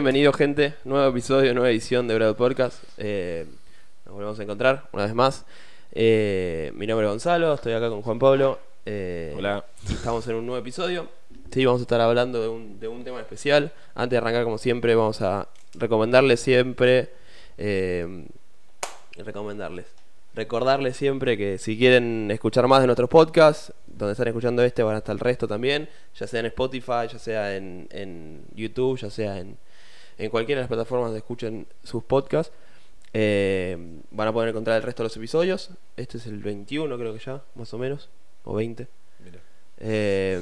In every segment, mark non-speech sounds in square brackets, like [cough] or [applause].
bienvenido gente. Nuevo episodio, nueva edición de Bravo Podcast. Eh, nos volvemos a encontrar una vez más. Eh, mi nombre es Gonzalo, estoy acá con Juan Pablo. Eh, Hola. Estamos en un nuevo episodio. Sí, vamos a estar hablando de un, de un tema especial. Antes de arrancar, como siempre, vamos a recomendarles siempre. eh, recomendarles. Recordarles siempre que si quieren escuchar más de nuestros podcasts, donde están escuchando este, van a estar el resto también, ya sea en Spotify, ya sea en, en YouTube, ya sea en, en cualquiera de las plataformas donde escuchen sus podcasts. Eh, van a poder encontrar el resto de los episodios. Este es el 21, creo que ya, más o menos, o 20. Mira. Eh,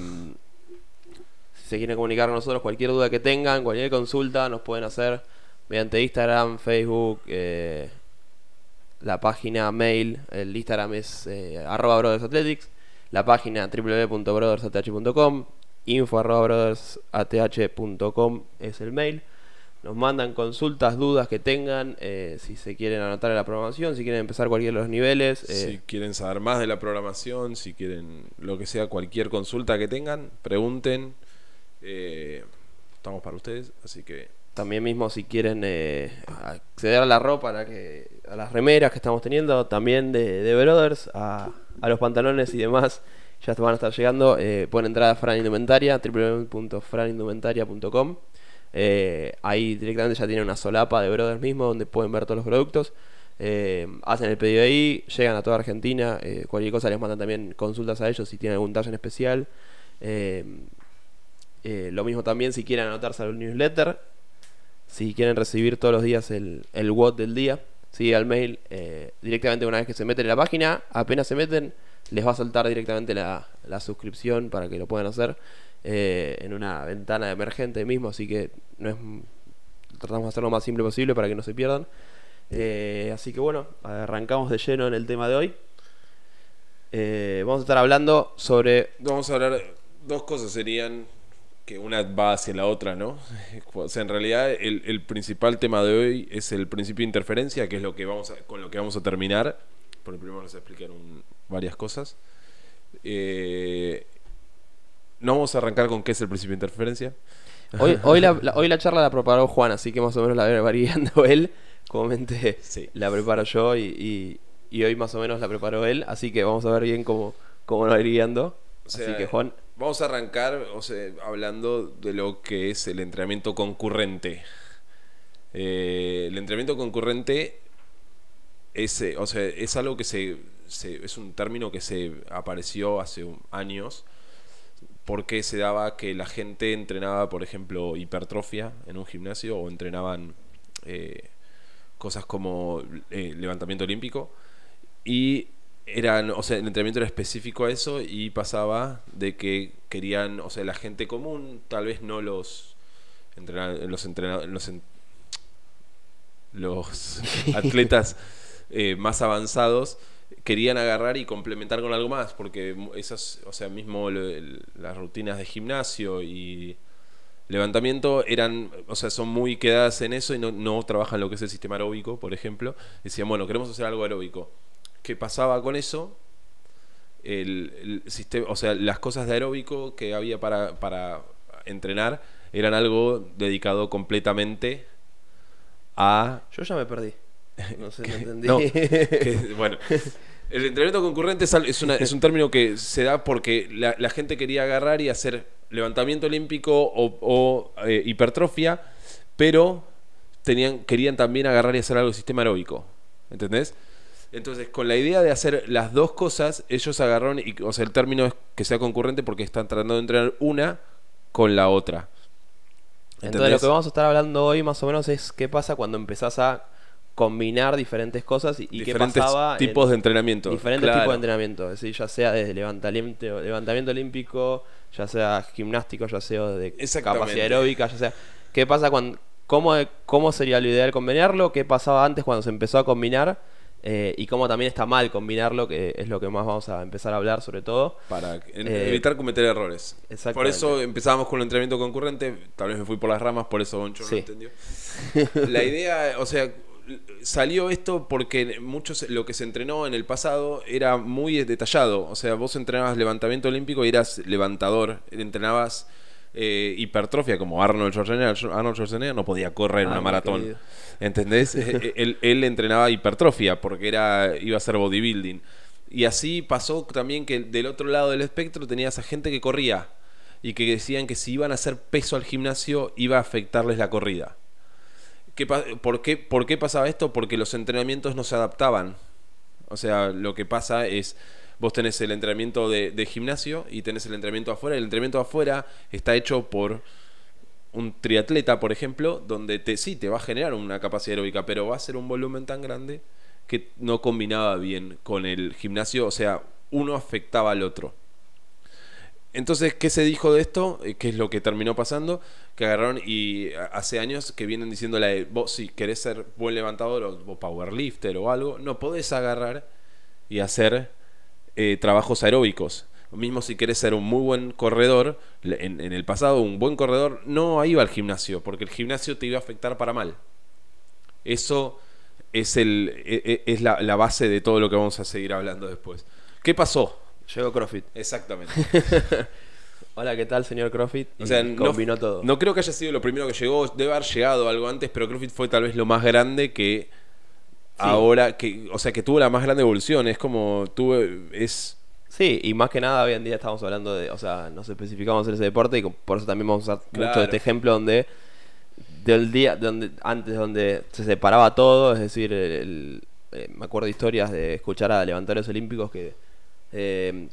si se quieren comunicar con nosotros, cualquier duda que tengan, cualquier consulta, nos pueden hacer mediante Instagram, Facebook, eh, la página mail. El Instagram es arroba Brothers Athletics, la página www.brothersath.com, info arroba brothersath.com es el mail. Nos mandan consultas, dudas que tengan, eh, si se quieren anotar en la programación, si quieren empezar cualquiera de los niveles. eh, Si quieren saber más de la programación, si quieren lo que sea, cualquier consulta que tengan, pregunten. Eh, estamos para ustedes, así que También mismo si quieren eh, acceder a la ropa, a, la que, a las remeras que estamos teniendo, también de, de Brothers, a, a los pantalones y demás, ya van a estar llegando. Pueden entrar a Fran Indumentaria, www.franindumentaria.com. Eh, ahí directamente ya tienen una solapa de Brothers mismo donde pueden ver todos los productos. Eh, hacen el pedido ahí, llegan a toda Argentina. eh, cualquier cosa les mandan también consultas a ellos si tienen algún talle en especial. Lo mismo también si quieren anotarse al newsletter. Si quieren recibir todos los días el, el WOT del día, sí, al mail, directamente una vez que se meten en la página, apenas se meten, les va a saltar directamente la, la suscripción para que lo puedan hacer eh, en una ventana emergente mismo, así que no es tratamos de hacerlo lo más simple posible para que no se pierdan. Eh, así que bueno, arrancamos de lleno en el tema de hoy. Eh, vamos a estar hablando sobre vamos a hablar. Dos cosas serían que una va hacia la otra, ¿no? [laughs] O sea, en realidad el, el principal tema de hoy es el principio de interferencia, que es lo que vamos a- con lo que vamos a terminar. Porque primero les explicar un- varias cosas. No vamos a arrancar con qué es el principio de interferencia. Hoy, [laughs] hoy, la, la- hoy la charla la preparó Juan, así que más o menos la va guiando él. Comúnmente Sí. la preparo yo y, y- y hoy más o menos la preparó él. Así que vamos a ver bien cómo, cómo nos va a ir guiando. O sea, así que Juan, Vamos a arrancar o sea, hablando de lo que es el entrenamiento concurrente. Eh, el entrenamiento concurrente es, eh, o sea, es algo que se, se- es un término que se apareció hace un- años porque se daba que la gente entrenaba, por ejemplo, hipertrofia en un gimnasio o entrenaban eh, cosas como eh, levantamiento olímpico. Y eran, o sea, el entrenamiento era específico a eso y pasaba de que querían, o sea, la gente común, tal vez no los entrena- los entrena- los, en- los [laughs] atletas eh, más avanzados querían agarrar y complementar con algo más, porque esas, o sea, mismo las rutinas de gimnasio y levantamiento eran, o sea, son muy quedadas en eso y no, no trabajan lo que es el sistema aeróbico, por ejemplo. Decían, bueno, queremos hacer algo aeróbico. ¿Qué pasaba con eso? El sistema, o sea, las cosas de aeróbico que había para, para entrenar eran algo dedicado completamente a yo ya me perdí. [laughs] No sé, no entendí. no, que, [laughs] bueno, el entrenamiento concurrente es, al- es una- es un término que se da porque la, la gente quería agarrar y hacer levantamiento olímpico o, o, eh, hipertrofia, pero tenían, querían también agarrar y hacer algo de sistema aeróbico. ¿Entendés? Entonces, con la idea de hacer las dos cosas, ellos agarraron, y, o sea, el término es que sea concurrente porque están tratando de entrenar una con la otra. Entonces lo que vamos a estar hablando hoy más o menos es qué pasa cuando empezás a combinar diferentes cosas y, y qué pasaba en tipos de entrenamiento. diferentes Claro. tipos de entrenamiento, es decir, ya sea desde levantamiento, levantamiento olímpico, ya sea gimnástico, ya sea de capacidad aeróbica, ya sea qué pasa cuando cómo, cómo sería lo ideal combinarlo, qué pasaba antes cuando se empezó a combinar eh, y cómo también está mal combinarlo, que es lo que más vamos a empezar a hablar sobre todo. para Eh, evitar cometer errores. Por eso empezábamos con el entrenamiento concurrente, tal vez me fui por las ramas, por eso Goncho no lo entendió. La idea, o sea, salió esto porque muchos lo que se entrenó en el pasado era muy detallado. O sea, vos entrenabas levantamiento olímpico y eras levantador. Entrenabas eh, hipertrofia como Arnold Schwarzenegger, Arnold Schwarzenegger no podía correr Ah, una maratón. querido. ¿Entendés? [laughs] Eh, él, él entrenaba hipertrofia porque era, iba a ser bodybuilding. Y así pasó también que del otro lado del espectro tenías a gente que corría y que decían que si iban a hacer peso al gimnasio iba a afectarles la corrida. ¿Qué pa- por, qué, ¿Por qué pasaba esto? Porque los entrenamientos no se adaptaban. O sea, lo que pasa es, vos tenés el entrenamiento de, de gimnasio y tenés el entrenamiento afuera. El entrenamiento afuera está hecho por un triatleta, por ejemplo, donde te, sí, te va a generar una capacidad aeróbica, pero va a ser un volumen tan grande que no combinaba bien con el gimnasio. O sea, uno afectaba al otro. Entonces, ¿qué se dijo de esto? Eh, ¿Qué es lo que terminó pasando? Que agarraron y hace años que vienen de, vos si querés ser buen levantador o, powerlifter o algo, no podés agarrar y hacer eh, trabajos aeróbicos. Mismo si querés ser un muy buen corredor, en, el pasado un buen corredor no iba al gimnasio, porque el gimnasio te iba a afectar para mal. Eso es, el, e- e- es la base de todo lo que vamos a seguir hablando después. ¿Qué pasó? Llegó CrossFit. Exactamente. [laughs] Hola, ¿qué tal, señor CrossFit? O sea, no, combinó todo. no creo que haya sido lo primero que llegó, debe haber llegado algo antes, pero CrossFit fue tal vez lo más grande que ahora, que, o sea, que tuvo la más grande evolución. Es como tuve, es Sí, y más que nada hoy en día estamos hablando de, o sea, nos especificamos en ese deporte y por eso también vamos a usar mucho Claro. de este ejemplo donde del día donde antes donde se separaba todo, es decir, el- el- eh, me acuerdo de historias de escuchar a levantadores olímpicos que eh,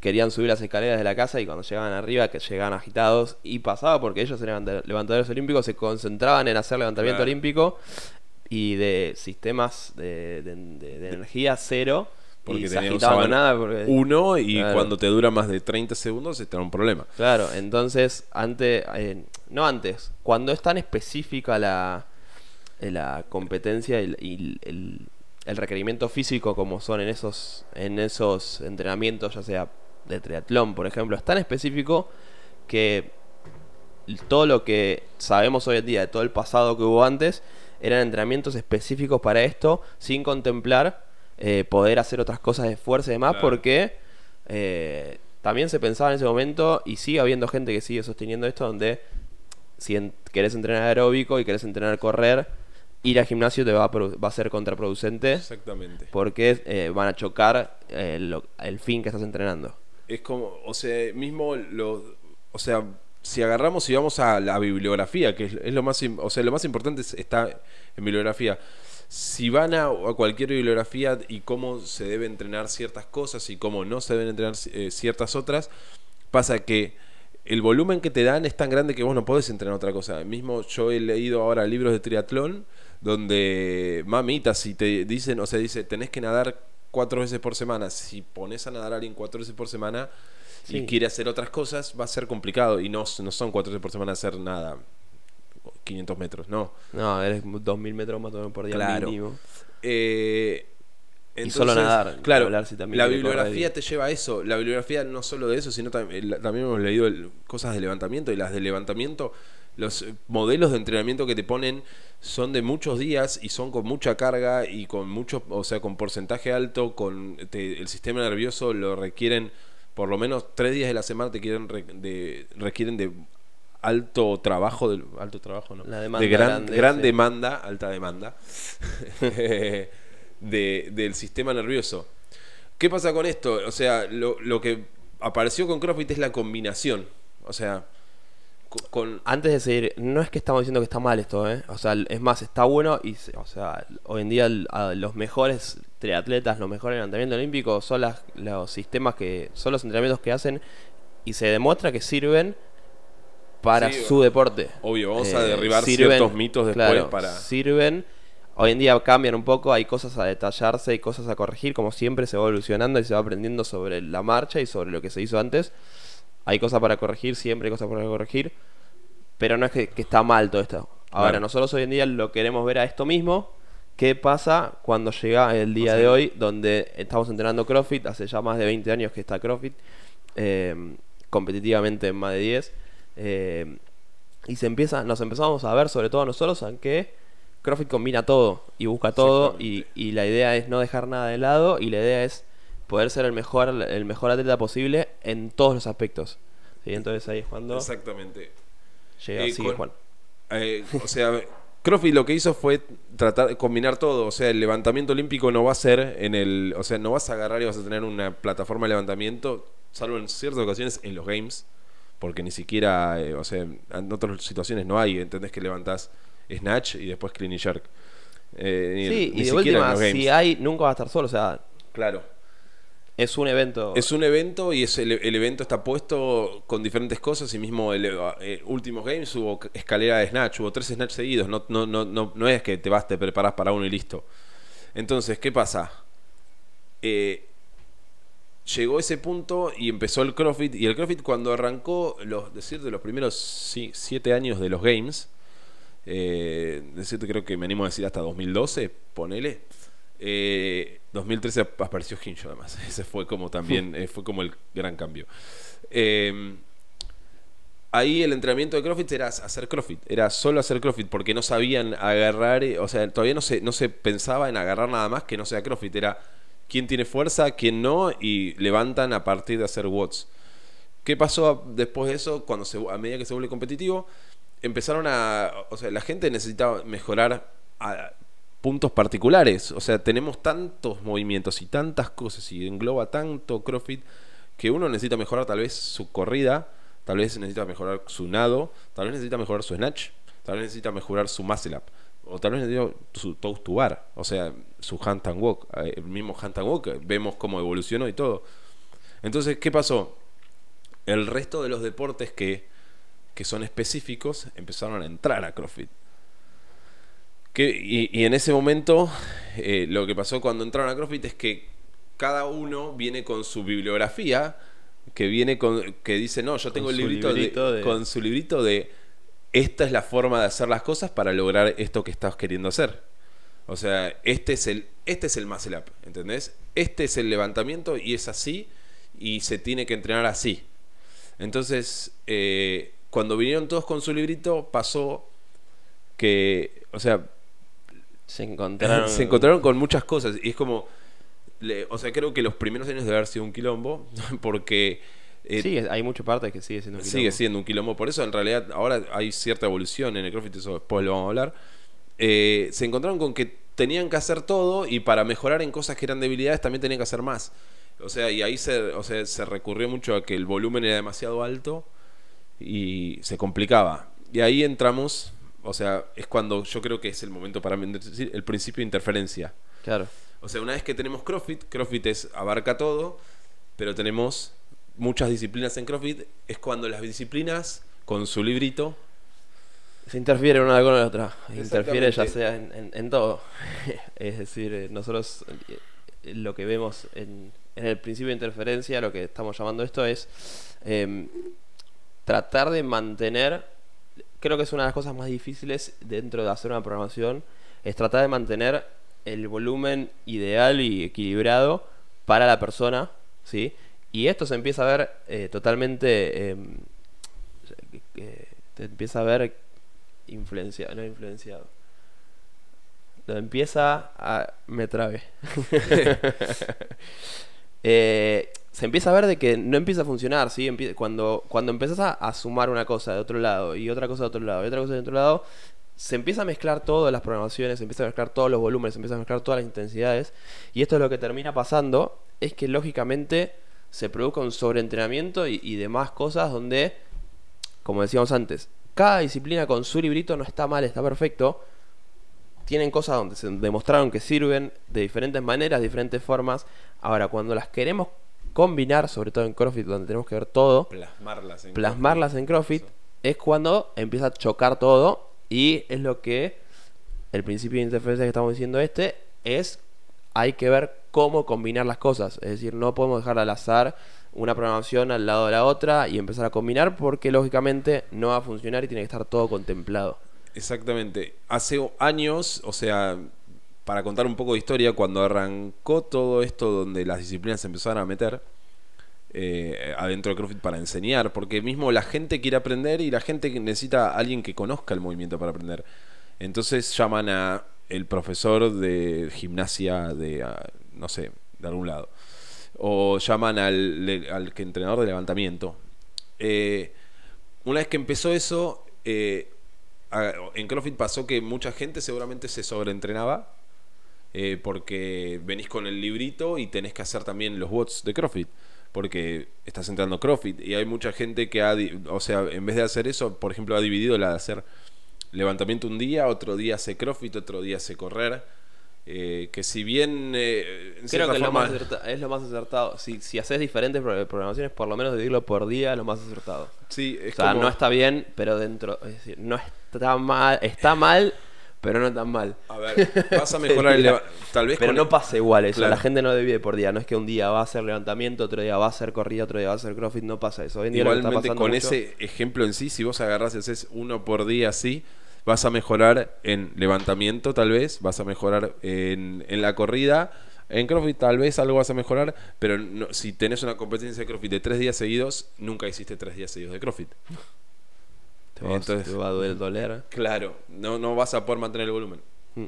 querían subir las escaleras de la casa y cuando llegaban arriba que llegaban agitados y pasaba porque ellos eran levanta- levantadores olímpicos se concentraban en hacer levantamiento Claro. olímpico y de sistemas de, de- de- de energía cero porque y se agitaban nada porque uno y Claro. cuando te dura más de 30 segundos está un problema. Claro, entonces, antes, eh, no antes, cuando es tan específica la, eh, la competencia y, y el, el requerimiento físico como son en esos, en esos entrenamientos, ya sea de triatlón, por ejemplo, es tan específico que todo lo que sabemos hoy en día de todo el pasado que hubo antes eran entrenamientos específicos para esto, sin contemplar eh, poder hacer otras cosas de fuerza y demás, Claro. porque eh, también se pensaba en ese momento, y sigue habiendo gente que sigue sosteniendo esto, donde si en- querés entrenar aeróbico y querés entrenar correr, ir al gimnasio te va a, produ- va a ser contraproducente Exactamente. porque eh, van a chocar eh, lo- el fin que estás entrenando. Es como, o sea, mismo lo, o sea, si agarramos y vamos a la bibliografía, que es, es lo más, o sea, lo más importante es- está en bibliografía. Si van a, a cualquier bibliografía y cómo se debe entrenar ciertas cosas y cómo no se deben entrenar eh, ciertas otras, pasa que el volumen que te dan es tan grande que vos no podés entrenar otra cosa. Mismo yo he leído ahora libros de triatlón donde, mamita, si te dicen, o sea, dice, tenés que nadar cuatro veces por semana. Si pones a nadar a alguien cuatro veces por semana y quiere hacer otras cosas, va a ser complicado. Y no, no son cuatro veces por semana hacer nada. 500 metros, no. No, eres 2000 metros más o menos por día Claro. mínimo. Eh, Y solo nadar, Claro, también la bibliografía te lleva a eso. La bibliografía no solo de eso, sino también, también hemos leído el- cosas de levantamiento y las de levantamiento. Los eh, modelos de entrenamiento que te ponen son de muchos días y son con mucha carga y con mucho, o sea, con porcentaje alto, con te- el sistema nervioso lo requieren por lo menos tres días de la semana te quieren re- de, requieren de alto trabajo, de, alto trabajo, no, La demanda de gran, grande, gran sí. demanda, alta demanda [laughs] de, del sistema nervioso. ¿Qué pasa con esto? O sea, lo, lo que apareció con CrossFit es la combinación. O sea, co- con... Antes de seguir, no es que estamos diciendo que está mal esto, ¿eh? O sea, es más, está bueno y, o sea, hoy en día los mejores triatletas, los mejores levantamientos olímpicos son las, los sistemas que, son los entrenamientos que hacen y se demuestra que sirven para Sí, su deporte. Obvio, vamos a Eh, derribar sirven- ciertos mitos después claro, para... Sirven. Hoy en día cambian un poco, hay cosas a detallarse, hay cosas a corregir, como siempre se va evolucionando y se va aprendiendo sobre la marcha y sobre lo que se hizo antes. Hay cosas para corregir, siempre hay cosas para corregir, pero no es que, que está mal todo esto. Ahora, Claro. nosotros hoy en día lo queremos ver a esto mismo. ¿Qué pasa cuando llega el día O sea, de hoy donde estamos entrenando CrossFit? Hace ya más de 20 años que está CrossFit, eh, competitivamente en más de 10. eh, y se empieza, nos empezamos a ver, sobre todo nosotros, en que CrossFit combina todo y busca todo. Y, la idea es no dejar nada de lado. Y la idea es poder ser el mejor, el mejor atleta posible en todos los aspectos. Y entonces ahí es cuando Exactamente. llega, Eh, sigue con- Juan. Eh, o sea, Crofi lo que hizo fue tratar de combinar todo. O sea, el levantamiento olímpico no va a ser en el. O sea, no vas a agarrar y vas a tener una plataforma de levantamiento, salvo en ciertas ocasiones en los games. Porque ni siquiera. eh, o sea, en otras situaciones no hay. Entendés que levantás Snatch y después Clean Jerk. Eh, Sí, ni y de última, si hay, nunca va a estar solo. O sea, Claro. es un evento. Es un evento y es el, el evento está puesto con diferentes cosas y mismo el eh, últimos games hubo escalera de snatch, hubo tres snatch seguidos, no, no, no, no, no es que te vas, te preparas para uno y listo. Entonces, ¿qué pasa? Eh, llegó ese punto y empezó el CrossFit y el CrossFit cuando arrancó, los, decirte, los primeros sí, siete años de los games, eh, creo que me animo a decir hasta 2012, ponele. Eh, 2013 apareció Hincho además. [laughs] Ese fue como también, eh, fue como el gran cambio. Eh, ahí el entrenamiento de CrossFit era hacer CrossFit, era solo hacer CrossFit porque no sabían agarrar, eh, o sea, todavía no se, no se pensaba en agarrar nada más que no sea CrossFit, era quién tiene fuerza, quién no, y levantan a partir de hacer watts. ¿Qué pasó después de eso? Cuando se, a medida que se vuelve competitivo, empezaron a. O sea, la gente necesitaba mejorar a puntos particulares. O sea, tenemos tantos movimientos y tantas cosas y engloba tanto CrossFit que uno necesita mejorar tal vez su corrida, tal vez necesita mejorar su nado, tal vez necesita mejorar su snatch, tal vez necesita mejorar su muscle up. O tal vez necesita su toast to bar, o sea, su hand and walk. Eh, El mismo hand and walk, vemos cómo evolucionó y todo. Entonces, ¿qué pasó? El resto de los deportes que, que son específicos empezaron a entrar a CrossFit. Que- y, y en ese momento, eh, lo que pasó cuando entraron a CrossFit es que cada uno viene con su bibliografía, que viene con, que dice, no, yo tengo el librito, de- librito de- con su librito de esta es la forma de hacer las cosas para lograr esto que estás queriendo hacer. O sea, este es el, este es el muscle up, ¿entendés? Este es el levantamiento y es así y se tiene que entrenar así. Entonces, eh, cuando vinieron todos con su librito, pasó que, o sea, se encontraron. [laughs] se encontraron con muchas cosas y es como, le- o sea, creo que los primeros años debe haber sido un quilombo [laughs] porque eh, Sí, hay mucha parte que sigue siendo un sigue quilombo. siendo un quilombo. Por eso, en realidad, ahora hay cierta evolución en el CrossFit, eso después lo vamos a hablar. Eh, se encontraron con que tenían que hacer todo y para mejorar en cosas que eran debilidades también tenían que hacer más. O sea, y ahí se, o sea, se recurrió mucho a que el volumen era demasiado alto y se complicaba. Y ahí entramos, o sea, es cuando yo creo que es el momento para mí, decir, el principio de interferencia. Claro. O sea, una vez que tenemos CrossFit, CrossFit es, abarca todo, pero tenemos muchas disciplinas en CrossFit, es cuando las disciplinas, con su librito, Se interfiere una con la otra. Interfiere ya sea en, en- en todo. [laughs] es decir, eh, nosotros eh, lo que vemos en, en el principio de interferencia, lo que estamos llamando esto es em, tratar de mantener, creo que es una de las cosas más difíciles dentro de hacer una programación, es tratar de mantener el volumen ideal y equilibrado para la persona, ¿sí? Y esto se empieza a ver eh, totalmente... em, eh, te empieza a ver influenciado, no influenciado. Lo empieza a... Me trabe. [laughs] [laughs] Eh, se empieza a ver de que no empieza a funcionar, ¿sí? Cuando, cuando empiezas a, a sumar una cosa de otro lado y otra cosa de otro lado y otra cosa de otro lado, se empieza a mezclar todas las programaciones, se empieza a mezclar todos los volúmenes, se empieza a mezclar todas las intensidades y esto es lo que termina pasando, es que lógicamente se produzca un sobreentrenamiento y, y demás cosas donde, como decíamos antes, cada disciplina con su librito no está mal, está perfecto, tienen cosas donde se demostraron que sirven de diferentes maneras, diferentes formas. Ahora, cuando las queremos combinar, sobre todo en CrossFit, donde tenemos que ver todo, plasmarlas en plasmarlas en CrossFit, Eso. es cuando empieza a chocar todo y es lo que el principio de interferencia que estamos diciendo este es hay que ver cómo combinar las cosas, es decir, no podemos dejar al azar una programación al lado de la otra y empezar a combinar porque lógicamente no va a funcionar y tiene que estar todo contemplado. Exactamente. Hace años, o sea, para contar un poco de historia, cuando arrancó todo esto donde las disciplinas se empezaron a meter eh, adentro de CrossFit para enseñar, porque mismo la gente quiere aprender y la gente necesita a alguien que conozca el movimiento para aprender. Entonces llaman a el profesor de gimnasia de, ah, no sé, de algún lado. O llaman al, al entrenador de levantamiento. Eh, una vez que empezó eso, eh, en CrossFit pasó que mucha gente seguramente se sobreentrenaba. Eh, porque venís con el librito y tenés que hacer también los watts de CrossFit. Porque estás entrando CrossFit. Y hay mucha gente que ha. O sea, en vez de hacer eso, por ejemplo, ha dividido la de hacer levantamiento un día, otro día hace CrossFit, otro día hace correr. eh, que si bien. eh, en Creo que es lo, forma- más es lo más acertado. Si, si haces diferentes pro- programaciones, por lo menos dividirlo por día es lo más acertado. Sí, es o sea, como- no está bien, pero dentro. Es decir, no está mal. Está mal, pero no tan mal. A ver, vas a mejorar el [laughs] Tal vez Pero con no pasa igual eso. Claro. La gente no divide por día. No es que un día va a hacer levantamiento, otro día va a hacer corrida, otro día va a hacer crossfit. No pasa eso. Hoy en día Igualmente con mucho- ese ejemplo en sí, si vos agarrás y haces uno por día así, vas a mejorar en levantamiento tal vez, vas a mejorar en, en la corrida, en CrossFit tal vez algo vas a mejorar, pero no- si tenés una competencia de CrossFit de tres días seguidos, nunca hiciste tres días seguidos de CrossFit. Te, va- entonces- te va a doler, doler. Claro, no, no vas a poder mantener el volumen. Mm.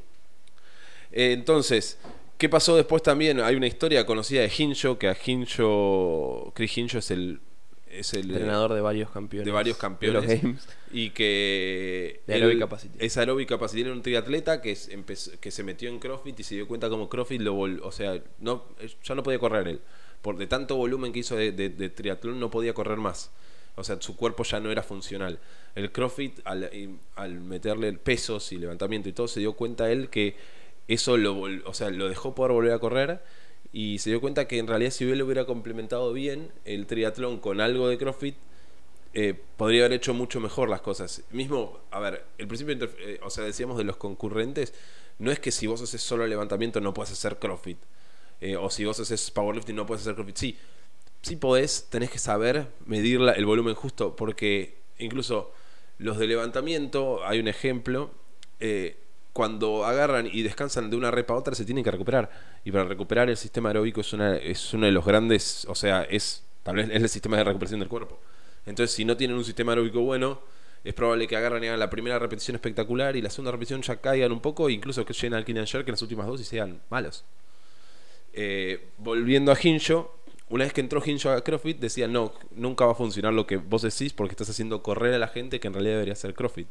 Eh, entonces, ¿qué pasó después también? Hay una historia conocida de Hinjo, que a Hinjo, Chris Hinjo es el... Es el Entrenador de varios campeones. de varios campeones. De los games. y que De él aerobic capacity. es capacity era un triatleta que, es- empezó- que se metió en CrossFit y se dio cuenta como CrossFit lo vol- o sea no ya no podía correr él por de tanto volumen que hizo de, de- de triatlón no podía correr más o sea su cuerpo ya no era funcional el CrossFit al, al meterle pesos y levantamiento y todo se dio cuenta él que eso lo o sea lo dejó poder volver a correr y se dio cuenta que en realidad si él hubiera complementado bien el triatlón con algo de CrossFit eh, podría haber hecho mucho mejor las cosas. Mismo, a ver, el principio, eh, o sea, decíamos de los concurrentes, no es que si vos haces solo levantamiento no puedes hacer CrossFit. Eh, o si vos haces powerlifting no puedes hacer CrossFit. Sí, sí podés, tenés que saber medir el volumen justo, porque incluso los de levantamiento, hay un ejemplo, eh, cuando agarran y descansan de una repa a otra se tienen que recuperar. Y para recuperar el sistema aeróbico es, una, es uno de los grandes, o sea, es tal vez es el sistema de recuperación del cuerpo. Entonces, si no tienen un sistema aeróbico bueno, es probable que agarran y hagan la primera repetición espectacular y la segunda repetición ya caigan un poco, incluso que lleguen al and jerk en las últimas dos y sean malos. Eh, volviendo a Hinjo, una vez que entró Hinjo a CrossFit, decía, no, nunca va a funcionar lo que vos decís porque estás haciendo correr a la gente que en realidad debería hacer CrossFit.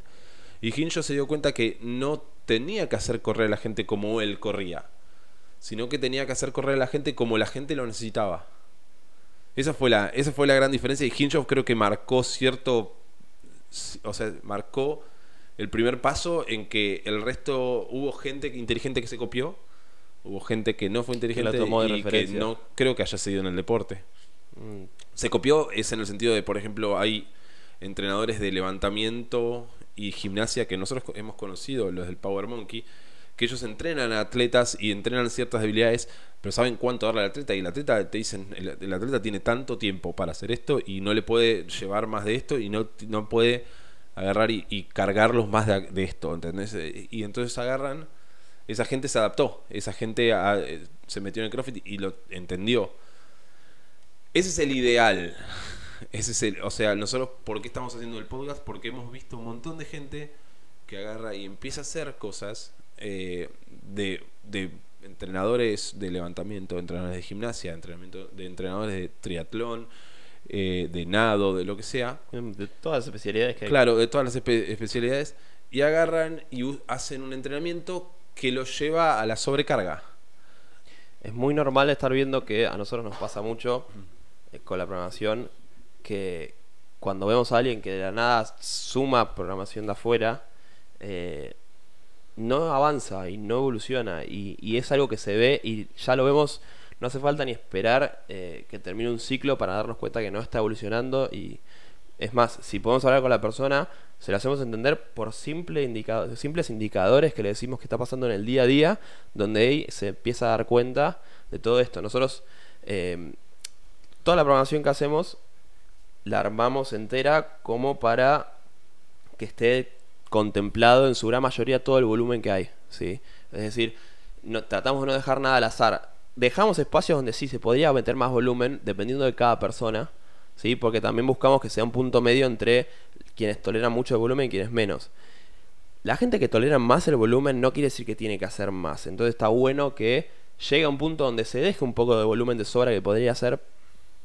Y Hinjo se dio cuenta que no tenía que hacer correr a la gente como él corría, sino que tenía que hacer correr a la gente como la gente lo necesitaba. Esa fue la, esa fue la gran diferencia y Hinjo creo que marcó cierto, o sea, marcó el primer paso en que el resto hubo gente inteligente que se copió, hubo gente que no fue inteligente tomó de y que no creo que haya seguido en el deporte. Mm, Se copió es en el sentido de, por ejemplo, hay entrenadores de levantamiento y gimnasia que nosotros hemos conocido, los del Power Monkey, que ellos entrenan a atletas y entrenan ciertas debilidades, pero saben cuánto darle al atleta y el atleta te dicen, el, el atleta tiene tanto tiempo para hacer esto y no le puede llevar más de esto y no, no puede agarrar y, y cargarlos más de, de esto, ¿entendés? Y entonces agarran, esa gente se adaptó, esa gente ah, eh, se metió en el CrossFit y lo entendió. Ese es el ideal. Ese es el, o sea, nosotros, ¿por qué estamos haciendo el podcast? Porque hemos visto un montón de gente que agarra y empieza a hacer cosas eh, de, de entrenadores de levantamiento, entrenadores de gimnasia, entrenamiento, de entrenadores de triatlón, eh, de nado, de lo que sea. De todas las especialidades que hay. Claro, de todas las espe- especialidades. Y agarran y hacen un entrenamiento que los lleva a la sobrecarga. Es muy normal estar viendo que a nosotros nos pasa mucho eh, con la programación que cuando vemos a alguien que de la nada suma programación de afuera, eh, no avanza y no evoluciona. Y, y es algo que se ve y ya lo vemos. No hace falta ni esperar eh, que termine un ciclo para darnos cuenta que no está evolucionando. Y es más, si podemos hablar con la persona, se lo hacemos entender por simples indicadores que le decimos que está pasando en el día a día, donde él se empieza a dar cuenta de todo esto. Nosotros, eh, toda la programación que hacemos, la armamos entera como para que esté contemplado en su gran mayoría todo el volumen que hay. ¿sí? Es decir, no, tratamos de no dejar nada al azar. Dejamos espacios donde sí se podría meter más volumen, dependiendo de cada persona. ¿Sí? Porque también buscamos que sea un punto medio entre quienes toleran mucho el volumen y quienes menos. La gente que tolera más el volumen no quiere decir que tiene que hacer más. Entonces está bueno que llegue a un punto donde se deje un poco de volumen de sobra que podría hacer,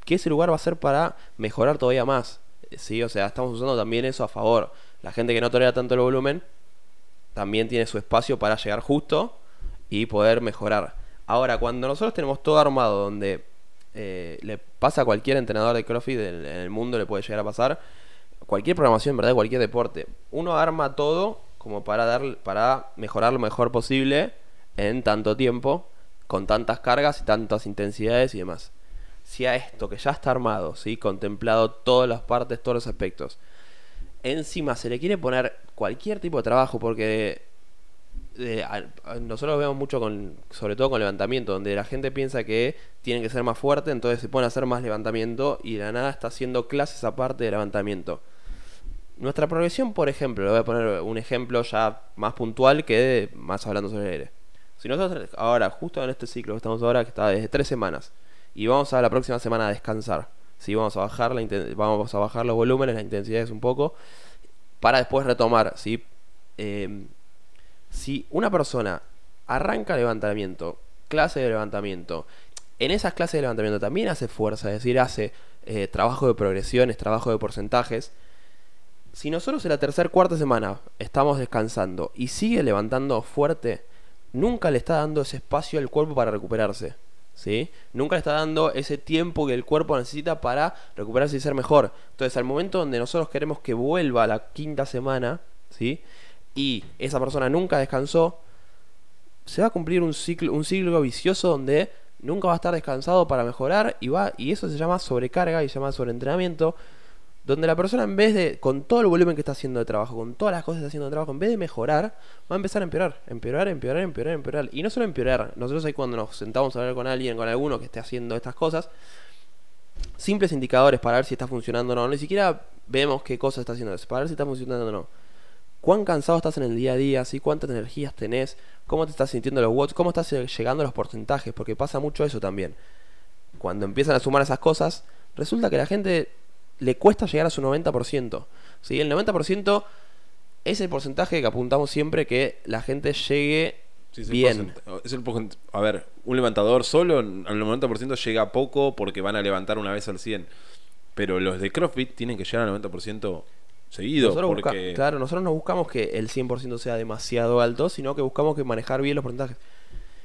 que ese lugar va a ser para mejorar todavía más. Sí, o sea, estamos usando también eso a favor. La gente que no tolera tanto el volumen también tiene su espacio para llegar justo y poder mejorar. Ahora, cuando nosotros tenemos todo armado, donde eh, le pasa a cualquier entrenador de CrossFit en, el mundo, le puede llegar a pasar, cualquier programación, ¿verdad? Cualquier deporte. Uno arma todo como para, dar, para mejorar lo mejor posible en tanto tiempo, con tantas cargas y tantas intensidades y demás. Si a esto que ya está armado, ¿sí? contemplado todas las partes, todos los aspectos, encima se le quiere poner cualquier tipo de trabajo, porque nosotros vemos mucho con, sobre todo con levantamiento, donde la gente piensa que tienen que ser más fuerte, entonces se ponen a hacer más levantamiento y de la nada está haciendo clases aparte de levantamiento. Nuestra progresión, por ejemplo, le voy a poner un ejemplo ya más puntual que más hablando sobre el aire. Si nosotros ahora, justo en este ciclo que estamos ahora, que está desde tres semanas, y vamos a la próxima semana a descansar, si vamos a bajar la vamos a bajar los volúmenes, las intensidades un poco, para después retomar, ¿sí? Eh, si una persona arranca levantamiento, clase de levantamiento, en esas clases de levantamiento también hace fuerza, es decir, hace eh, trabajo de progresiones, trabajo de porcentajes. Si nosotros en la tercera, cuarta semana estamos descansando y sigue levantando fuerte, nunca le está dando ese espacio al cuerpo para recuperarse. ¿Sí? Nunca le está dando ese tiempo que el cuerpo necesita para recuperarse y ser mejor. Entonces, al momento donde nosotros queremos que vuelva a la quinta semana, ¿sí? Y esa persona nunca descansó, se va a cumplir un ciclo, un ciclo vicioso donde nunca va a estar descansado para mejorar y va y eso se llama sobrecarga y se llama sobreentrenamiento donde la persona en vez de con todo el volumen que está haciendo de trabajo, con todas las cosas que está haciendo de trabajo, en vez de mejorar, va a empezar a empeorar, empeorar, empeorar, empeorar, empeorar. Y no solo empeorar, nosotros ahí cuando nos sentamos a hablar con alguien, con alguno que esté haciendo estas cosas, simples indicadores para ver si está funcionando o no, ni siquiera vemos qué cosa está haciendo, para ver si está funcionando o no cuán cansado estás en el día a día, ¿sí? cuántas energías tenés, cómo te estás sintiendo los watts, cómo estás llegando a los porcentajes, porque pasa mucho eso también. Cuando empiezan a sumar esas cosas, resulta que a la gente le cuesta llegar a su 90%. ¿sí? El 90% es el porcentaje que apuntamos siempre que la gente llegue bien. Es el a ver, un levantador solo al 90% llega poco porque van a levantar una vez al 100. Pero los de CrossFit tienen que llegar al 90% seguido. Nosotros claro, nosotros no buscamos que el 100% sea demasiado alto, sino que buscamos que manejar bien los porcentajes.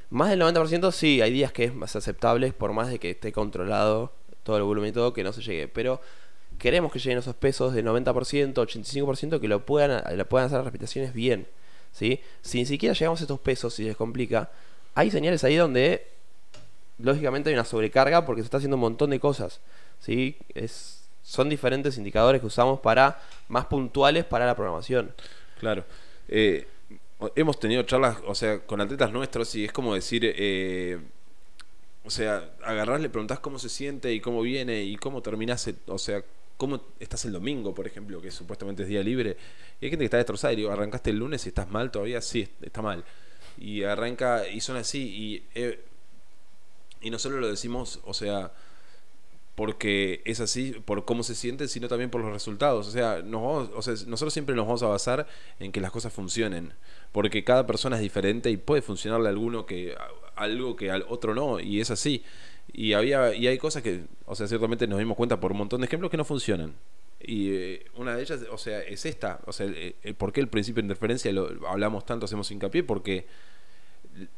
Más del 90% sí, hay días que es más aceptable, por más de que esté controlado todo el volumen y todo, que no se llegue. Pero queremos que lleguen esos pesos de 90%, 85%, que lo puedan, lo puedan hacer las repeticiones bien. ¿sí? Si ni siquiera llegamos a estos pesos y les complica, hay señales ahí donde lógicamente hay una sobrecarga porque se está haciendo un montón de cosas. ¿sí? Es son diferentes indicadores que usamos para más puntuales para la programación. Claro. Eh, hemos tenido charlas, o sea, con atletas nuestros y es como decir, eh, o sea, agarrarle, preguntás cómo se siente y cómo viene y cómo terminás, o sea, cómo estás el domingo, por ejemplo, que supuestamente es día libre. Y hay gente que está destrozada y digo, arrancaste el lunes y estás mal todavía, sí, está mal. Y arranca y son así y, eh, y nosotros lo decimos, o sea, porque es así, por cómo se siente, sino también por los resultados. O sea, nos o sea, nosotros siempre nos vamos a basar en que las cosas funcionen, porque cada persona es diferente y puede funcionarle a alguno que algo que al otro no, y es así. Y había y hay cosas que, o sea, ciertamente nos dimos cuenta por un montón de ejemplos que no funcionan. Y eh, una de ellas, o sea, es esta, o sea, el, por qué el principio de interferencia lo hablamos tanto, hacemos hincapié, porque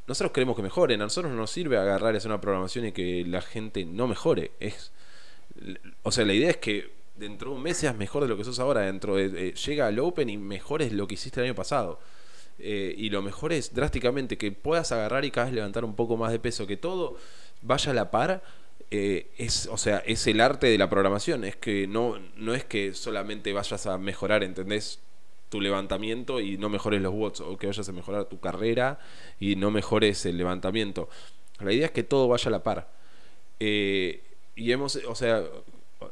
nosotros queremos que mejoren, a nosotros no nos sirve agarrar y hacer una programación y que la gente no mejore, es o sea, la idea es que dentro de un mes seas mejor de lo que sos ahora. Dentro de, llega al Open y mejores lo que hiciste el año pasado. Eh, y lo mejor es drásticamente que puedas agarrar y cada vez levantar un poco más de peso, que todo vaya a la par. Eh, es, o sea, es el arte de la programación. Es que no, no es que solamente vayas a mejorar, ¿entendés? tu levantamiento y no mejores los watts o que vayas a mejorar tu carrera y no mejores el levantamiento. La idea es que todo vaya a la par. Eh, y hemos, o sea,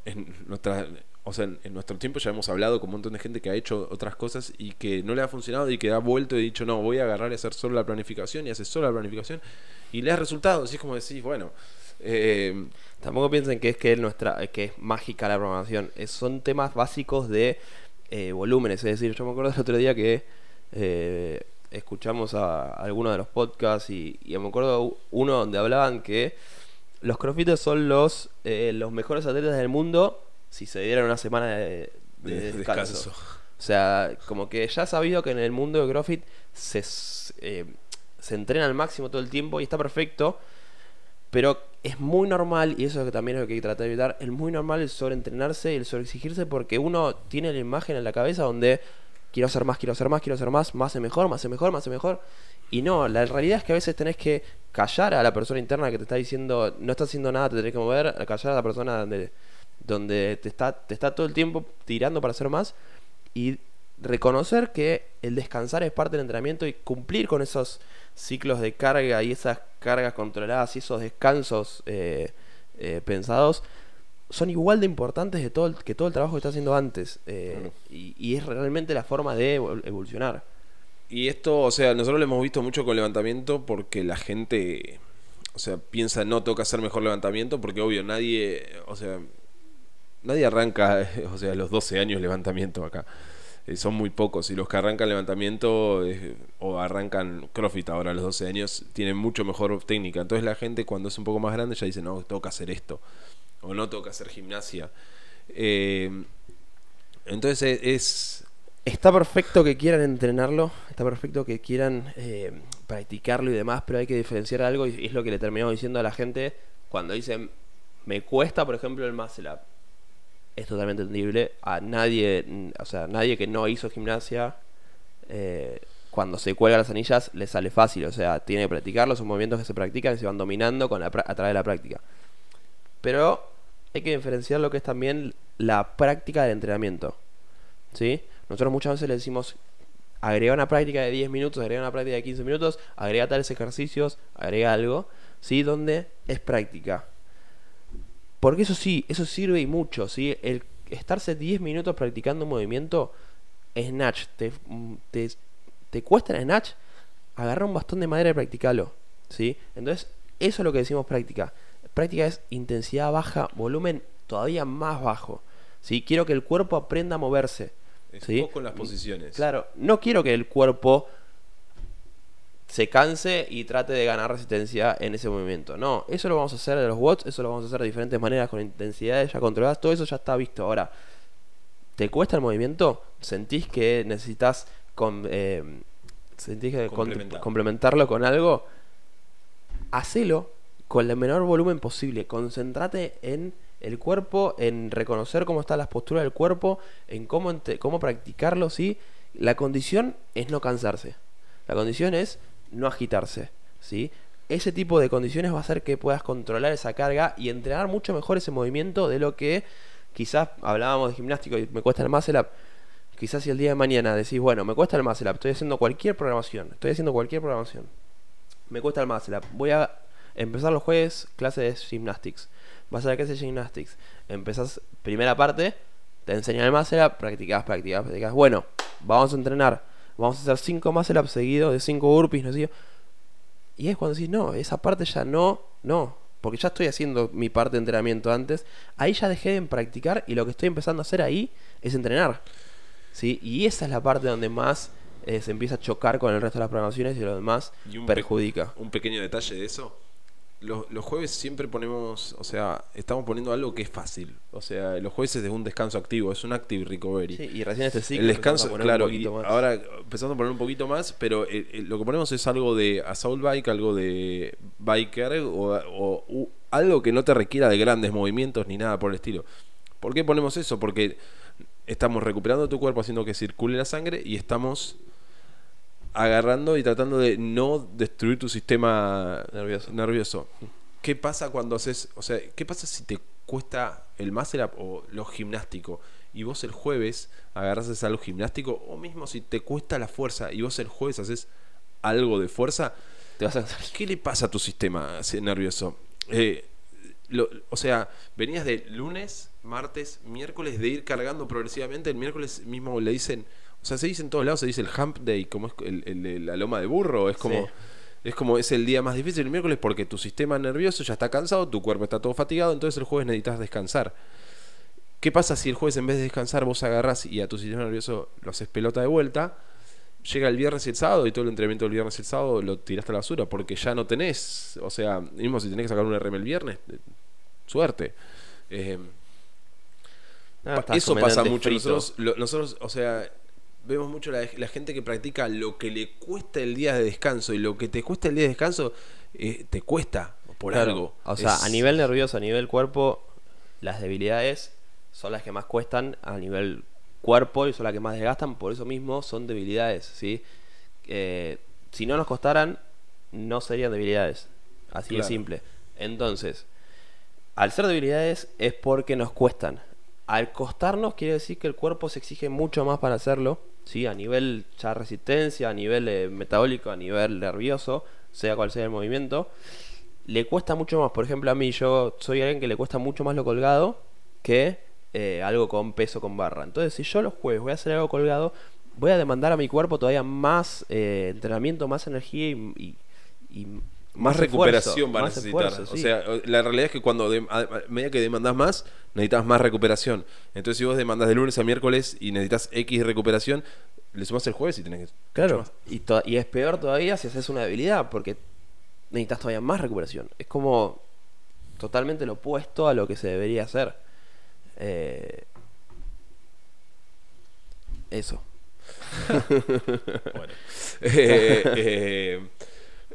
en nuestra, o sea, en nuestro tiempo ya hemos hablado con un montón de gente que ha hecho otras cosas y que no le ha funcionado y que ha vuelto y dicho, no, voy a agarrar y hacer solo la planificación y hace solo la planificación y le ha resultado. Así es como decís, bueno. Eh, Tampoco piensen que es que, nuestra, que es mágica la programación. son temas básicos de eh, volúmenes. Es decir, yo me acuerdo el otro día que eh, escuchamos a, algunos de los podcasts y, y me acuerdo uno donde hablaban que los crossfitters son los, eh, los mejores atletas del mundo si se dieran una semana de, de De- descanso. descanso. O sea, como que ya sabido que en el mundo de CrossFit se, eh, se entrena al máximo todo el tiempo y está perfecto, pero es muy normal, y eso es lo que también es lo que hay que tratar de evitar, es muy normal el sobreentrenarse y el sobreexigirse porque uno tiene la imagen en la cabeza donde quiero hacer más, quiero hacer más, quiero hacer más, más es mejor, más es mejor, más es mejor. Y no, la realidad es que a veces tenés que callar a la persona interna que te está diciendo, no está haciendo nada, te tenés que mover, callar a la persona donde, donde te, está, te está todo el tiempo tirando para hacer más y reconocer que el descansar es parte del entrenamiento y cumplir con esos ciclos de carga y esas cargas controladas y esos descansos eh, eh, pensados son igual de importantes de todo el- que todo el trabajo que está haciendo antes eh, Claro. y, y es realmente la forma de evol- evolucionar. Y esto, o sea, nosotros lo hemos visto mucho con levantamiento porque la gente, o sea, piensa no toca hacer mejor levantamiento porque obvio nadie, o sea, nadie arranca, [laughs] o sea, a los 12 años levantamiento acá. Eh, son muy pocos y los que arrancan levantamiento eh, o arrancan CrossFit ahora a los 12 años tienen mucho mejor técnica. Entonces la gente cuando es un poco más grande ya dice, no, toca hacer esto o no toca hacer gimnasia. Eh, entonces eh, es... Está perfecto que quieran entrenarlo, está perfecto que quieran eh, practicarlo y demás, pero hay que diferenciar algo y es lo que le terminamos diciendo a la gente cuando dicen, me cuesta, por ejemplo, el muscle. Es totalmente entendible. A nadie, o sea, nadie que no hizo gimnasia, eh, cuando se cuelga las anillas, le sale fácil. O sea, tiene que practicarlo, son movimientos que se practican y se van dominando con a través de la práctica. Pero hay que diferenciar lo que es también la práctica del entrenamiento. ¿Sí? Nosotros muchas veces le decimos, agrega una práctica de 10 minutos, agrega una práctica de 15 minutos, agrega tales ejercicios, agrega algo, ¿sí? Donde es práctica. Porque eso sí, eso sirve y mucho, ¿sí? El estarse 10 minutos practicando un movimiento, snatch, te, te, te cuesta el snatch, agarra un bastón de madera y practicalo, ¿sí? Entonces, eso es lo que decimos práctica. Práctica es intensidad baja, volumen todavía más bajo, ¿sí? Quiero que el cuerpo aprenda a moverse, ¿sí? poco en las posiciones. Claro, no quiero que el cuerpo se canse y trate de ganar resistencia en ese movimiento. No, eso lo vamos a hacer de los watts, eso lo vamos a hacer de diferentes maneras, con intensidades ya controladas, todo eso ya está visto. Ahora, ¿te cuesta el movimiento? ¿Sentís que necesitas con, eh, sentís que con- Complementar. complementarlo con algo? Hacelo con el menor volumen posible. Concéntrate en el cuerpo, en reconocer cómo están las posturas del cuerpo, en cómo, cómo practicarlo, ¿sí? La condición es no cansarse. La condición es no agitarse, ¿sí? Ese tipo de condiciones va a hacer que puedas controlar esa carga y entrenar mucho mejor ese movimiento de lo que quizás hablábamos de gimnástico y me cuesta el muscle up. Quizás si el día de mañana decís, bueno, me cuesta el muscle estoy haciendo cualquier programación, estoy haciendo cualquier programación. Me cuesta el muscle. Voy a empezar los jueves clase de gymnastics. Vas a la clase de gymnastics. Empezás primera parte, te enseñan el muscle up, practicás, practicás, practicás. Bueno, vamos a entrenar. Vamos a hacer 5 muscle ups seguidos de 5 burpees, no sé. Y es cuando decís, no, esa parte ya no, no. Porque ya estoy haciendo mi parte de entrenamiento antes. Ahí ya dejé de practicar y lo que estoy empezando a hacer ahí es entrenar. ¿Sí? Y esa es la parte donde más eh, se empieza a chocar con el resto de las programaciones y lo demás Y un pe- perjudica. Un pequeño detalle de eso. Los, los jueves siempre ponemos, o sea, estamos poniendo algo que es fácil. O sea, los jueves es de un descanso activo, es un active recovery. Sí, y recién este ciclo el descanso, claro, y poquito más. ahora empezamos a poner un poquito más, pero eh, eh, lo que ponemos es algo de assault bike, algo de biker o, o- u- algo que no te requiera de grandes movimientos ni nada por el estilo. ¿Por qué ponemos eso? Porque estamos recuperando tu cuerpo haciendo que circule la sangre y estamos agarrando y tratando de no destruir tu sistema Nervioso. nervioso. ¿Qué pasa cuando haces, o sea, qué pasa si te cuesta el muscle up o lo gimnástico y vos el jueves agarras algo gimnástico o mismo si te cuesta la fuerza y vos el jueves haces algo de fuerza, Te vas a. ¿qué le pasa a tu sistema así nervioso? Eh, lo- o sea, venías de lunes, martes, miércoles de ir cargando progresivamente. El miércoles mismo le dicen, o sea, se dice en todos lados, se dice el hump day, como es el, la loma de burro, es como, Sí. es como es el día más difícil el miércoles porque tu sistema nervioso ya está cansado, tu cuerpo está todo fatigado, entonces el jueves necesitas descansar. ¿Qué pasa si el jueves en vez de descansar vos agarrás y a tu sistema nervioso lo haces pelota de vuelta? Llega el viernes y el sábado y todo el entrenamiento del viernes y el sábado lo tiraste a la basura porque ya no tenés, o sea, mismo si tenés que sacar un RM el viernes, eh, suerte. Eh, Ah, eso pasa mucho. Nosotros, lo- nosotros, o sea, vemos mucho la, la gente que practica lo que le cuesta el día de descanso y lo que te cuesta el día de descanso eh, te cuesta por Claro. algo. O sea, Es- a nivel nervioso, a nivel cuerpo, las debilidades son las que más cuestan a nivel cuerpo y son las que más desgastan, por eso mismo son debilidades, ¿sí? Eh, si no nos costaran, no serían debilidades. Así de simple. Entonces, al ser debilidades es porque nos cuestan. Al costarnos quiere decir que el cuerpo se exige mucho más para hacerlo, ¿sí? A nivel ya resistencia, a nivel eh, metabólico, a nivel nervioso, sea cual sea el movimiento le cuesta mucho más. Por ejemplo, a mí, yo soy alguien que le cuesta mucho más lo colgado que eh, algo con peso con barra. Entonces, si yo los jueves voy a hacer algo colgado, voy a demandar a mi cuerpo todavía más eh, entrenamiento, más energía y, y- y más, recuperación va a más necesitar. esfuerzo, O sea, la realidad es que cuando de- a, a medida que demandas más, necesitas más recuperación. Entonces, si vos demandas de lunes a miércoles y necesitas X recuperación, le sumas el jueves y tenés que. Claro, y, y es peor todavía si haces una debilidad, porque necesitas todavía más recuperación. Es como totalmente lo opuesto a lo que se debería hacer. Eh, eso. [laughs] Bueno. [laughs] Eh, eh,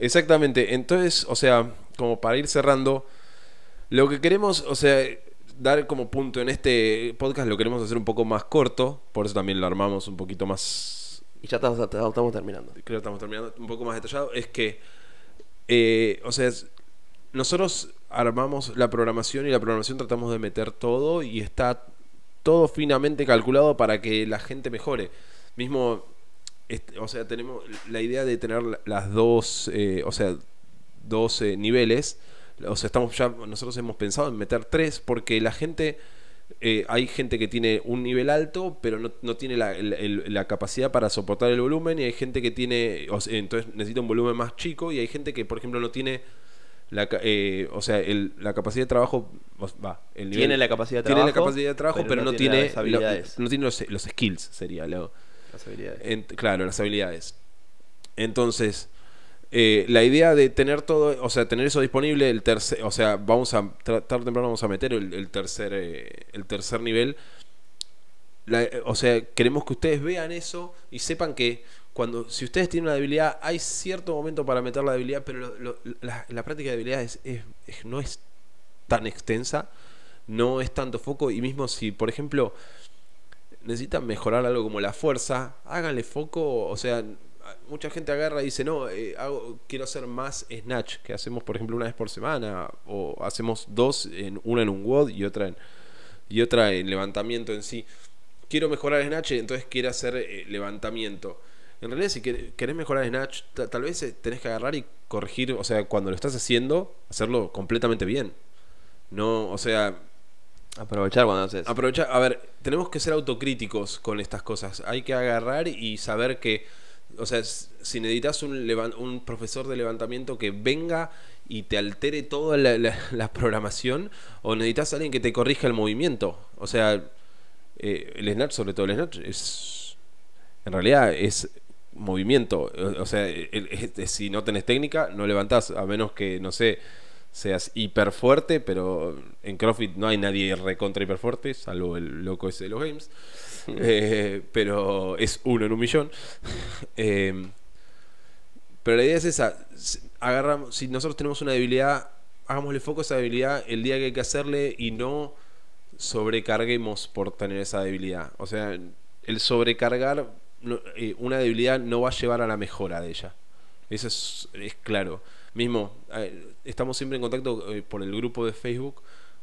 exactamente. Entonces, o sea, como para ir cerrando, lo que queremos, o sea, dar como punto en este podcast lo queremos hacer un poco más corto, por eso también lo armamos un poquito más Y ya estamos, estamos terminando. creo que estamos terminando un poco más detallado, es que, eh, o sea, nosotros armamos la programación y la programación tratamos de meter todo y está todo finamente calculado para que la gente mejore. Mismo, este, o sea, tenemos la idea de tener la- las dos, eh, o sea, dos eh, niveles. O sea, estamos ya, nosotros hemos pensado en meter tres porque la gente eh, hay gente que tiene un nivel alto, pero no, no tiene la, el- el- la capacidad para soportar el volumen, y hay gente que tiene, o sea, entonces necesita un volumen más chico, y hay gente que, por ejemplo, no tiene la, eh, o sea, el- la capacidad de trabajo, va, el nivel- Tiene la capacidad de tiene la trabajo, capacidad de trabajo, pero, pero no, no tiene, tiene las lo- no tiene los, los skills, sería lo, Las habilidades. Claro, las habilidades. Entonces, eh, la idea de tener todo, o sea, tener eso disponible, el tercer, o sea, vamos a tarde temprano vamos a meter el, tercer, eh, el tercer nivel. O sea, queremos que ustedes vean eso y sepan que cuando, si ustedes tienen una debilidad, hay cierto momento para meter la debilidad, pero lo- la, práctica de habilidades es- es- no es tan extensa, no es tanto foco, y mismo si, por ejemplo, necesitan mejorar algo como la fuerza, háganle foco, o sea, mucha gente agarra y dice, no, eh, hago, quiero hacer más snatch, que hacemos por ejemplo una vez por semana, o hacemos dos, en, una en un WOD y otra en, y otra en levantamiento en sí. Quiero mejorar snatch, entonces quiero hacer eh, levantamiento. En realidad, si quer- querés mejorar snatch, ta- tal vez eh, tenés que agarrar y corregir, o sea, cuando lo estás haciendo, hacerlo completamente bien. No, o sea, Aprovechar cuando haces. Aprovecha, a ver, tenemos que ser autocríticos con estas cosas. Hay que agarrar y saber que, o sea, si necesitas un, un profesor de levantamiento que venga y te altere toda [laughs] la, programación, o necesitas alguien que te corrija el movimiento. O sea, eh, el snatch, sobre todo el snatch, es. En realidad es movimiento. O, o sea, el- el- si no tenés técnica, no levantás, a menos que, no sé, seas hiper fuerte, pero en CrossFit no hay nadie recontra hiper fuerte, salvo el loco ese de los games. [laughs] Eh, pero es uno en un millón. [laughs] Eh, pero la idea es esa. Agarramos, si nosotros tenemos una debilidad, hagámosle foco a esa debilidad el día que hay que hacerle y no sobrecarguemos por tener esa debilidad. O sea, el sobrecargar eh, una debilidad no va a llevar a la mejora de ella. Eso es, es claro. Mismo, estamos siempre en contacto eh, por el grupo de Facebook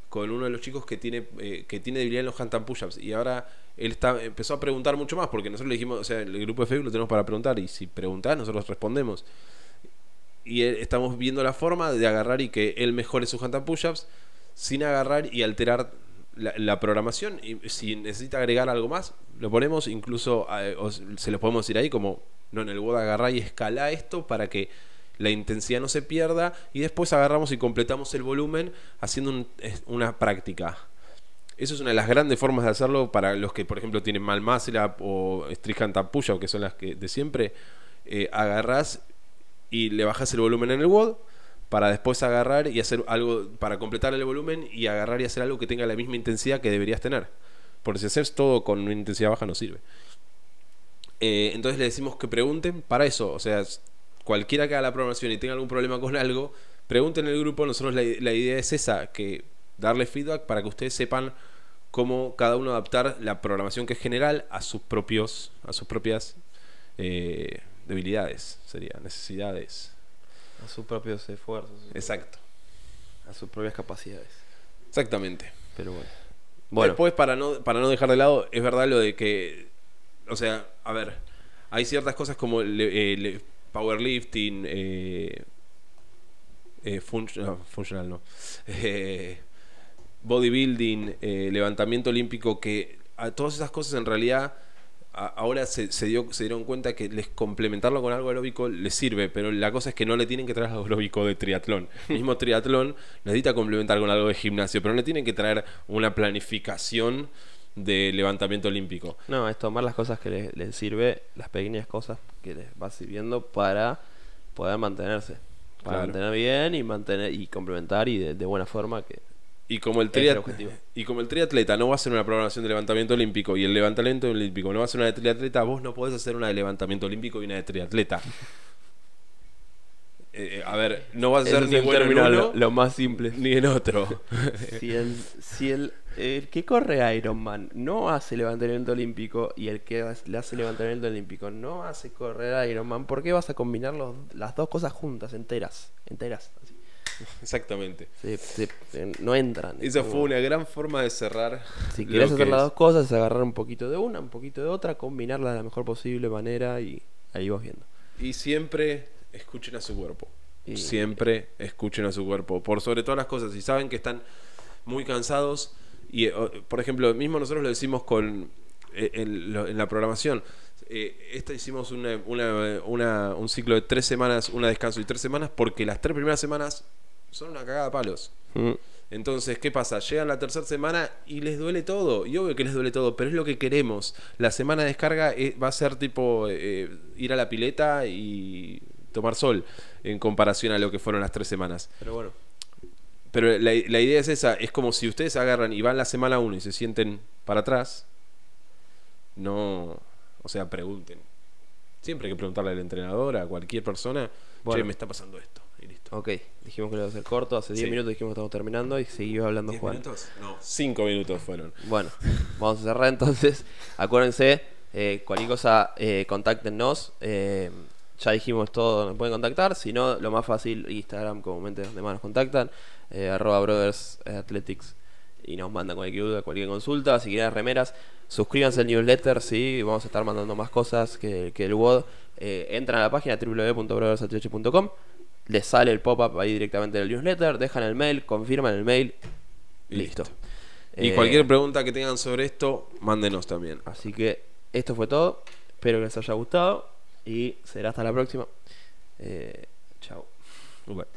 con uno de los chicos que tiene eh, que tiene debilidad en los handstand push-ups y ahora él está empezó a preguntar mucho más porque nosotros le dijimos, o sea, el grupo de Facebook lo tenemos para preguntar y si preguntás nosotros respondemos. Y él- estamos viendo la forma de agarrar y que él mejore sus handstand push-ups sin agarrar y alterar la, programación. Y si necesita agregar algo más, lo ponemos, incluso eh, se lo podemos decir ahí como, no, en el WOD agarrá y escala esto para que la intensidad no se pierda y después agarramos y completamos el volumen haciendo un- una práctica. Eso es una de las grandes formas de hacerlo para los que, por ejemplo, tienen mal muscle o strict hand tap push up, que son las que de siempre. Eh, agarrás y le bajas el volumen en el WOD para después agarrar y hacer algo para completar el volumen y agarrar y hacer algo que tenga la misma intensidad que deberías tener. Porque si haces todo con una intensidad baja no sirve. Eh, entonces le decimos que pregunten para eso. O sea, cualquiera que haga la programación y tenga algún problema con algo, pregunten en el grupo. Nosotros la, la idea es esa, que darle feedback para que ustedes sepan cómo cada uno adaptar la programación que es general a sus propios, a sus propias eh, debilidades, sería, necesidades. A sus propios esfuerzos. Exacto. A sus propias capacidades. Exactamente. Pero bueno. Bueno, Después, para no, para no dejar de lado, es verdad lo de que, o sea, a ver, hay ciertas cosas como le- eh, le- powerlifting, eh, eh, func- no, funcional no, [laughs] eh, bodybuilding, eh, levantamiento olímpico, que a todas esas cosas en realidad a- ahora se, se, dio, se dieron cuenta que les complementarlo con algo aeróbico les sirve, pero la cosa es que no le tienen que traer algo aeróbico de triatlón. El [laughs] mismo triatlón necesita complementar con algo de gimnasio, pero no le tienen que traer una planificación de levantamiento olímpico. no, es tomar las cosas que les, les sirve, las pequeñas cosas que les va sirviendo para poder mantenerse. Para Claro. mantener bien y mantener y complementar y de, de buena forma que Y como el objetivo. [laughs] y como el triatleta no va a hacer una programación de levantamiento olímpico y el levantamiento olímpico no va a ser una de triatleta, vos no podés hacer una de levantamiento olímpico y una de triatleta. Eh, a ver, no vas a ser ni bueno en término uno lo, lo más simple. ni en otro. [laughs] si el, si el, el que corre Ironman no hace levantamiento olímpico y el que hace- le hace levantamiento olímpico no hace correr Ironman, ¿por qué vas a combinar los- las dos cosas juntas, enteras? Enteras. así? Exactamente. Se- se- no entran. Esa Como- fue una gran forma de cerrar. Si lo quieres que hacer las es. dos cosas, es agarrar un poquito de una, un poquito de otra, combinarla de la mejor posible manera y ahí vas viendo. Y siempre escuchen a su cuerpo. Y- Siempre escuchen a su cuerpo. Por sobre todas las cosas. Si saben que están muy cansados. Y, eh, por ejemplo, mismo nosotros lo decimos con eh, en, la programación. Eh, esta hicimos una, una- una- un ciclo de tres semanas, una descanso y tres semanas, porque las tres primeras semanas son una cagada de palos. Mm. Entonces, ¿qué pasa? Llegan la tercera semana y les duele todo. Y obvio que les duele todo, pero es lo que queremos. La semana de descarga va a ser tipo eh, ir a la pileta y tomar sol en comparación a lo que fueron las tres semanas. Pero bueno, Pero la, la idea es esa, es como si ustedes agarran y van la semana 1 y se sienten para atrás, no, o sea, pregunten. Siempre hay que preguntarle al entrenador, a cualquier persona, Bueno. che, me está pasando esto. Y listo. ok, dijimos que lo iba a hacer corto, hace 10 Sí. minutos dijimos que estamos terminando y siguió hablando ¿Diez Juan. minutos? No, 5 minutos fueron. Bueno, vamos a cerrar entonces. [laughs] Acuérdense, eh, cualquier cosa, eh, contáctenos. eh, ya dijimos todo, nos pueden contactar. Si no, lo más fácil, Instagram, comúnmente donde más nos contactan. eh, arroba Brothers Athletics. Y nos mandan cualquier duda, cualquier consulta. Si quieren remeras, suscríbanse al newsletter. Sí, vamos a estar mandando más cosas que, que el WOD. Eh, entran a la página www.brothersathletic.com. Les sale el pop-up ahí directamente del newsletter. Dejan el mail, confirman el mail. Y Listo. listo. Y Eh, cualquier pregunta que tengan sobre esto, mándenos también. Así que esto fue todo. Espero que les haya gustado. Y será hasta la próxima. Eh, chao. Uber.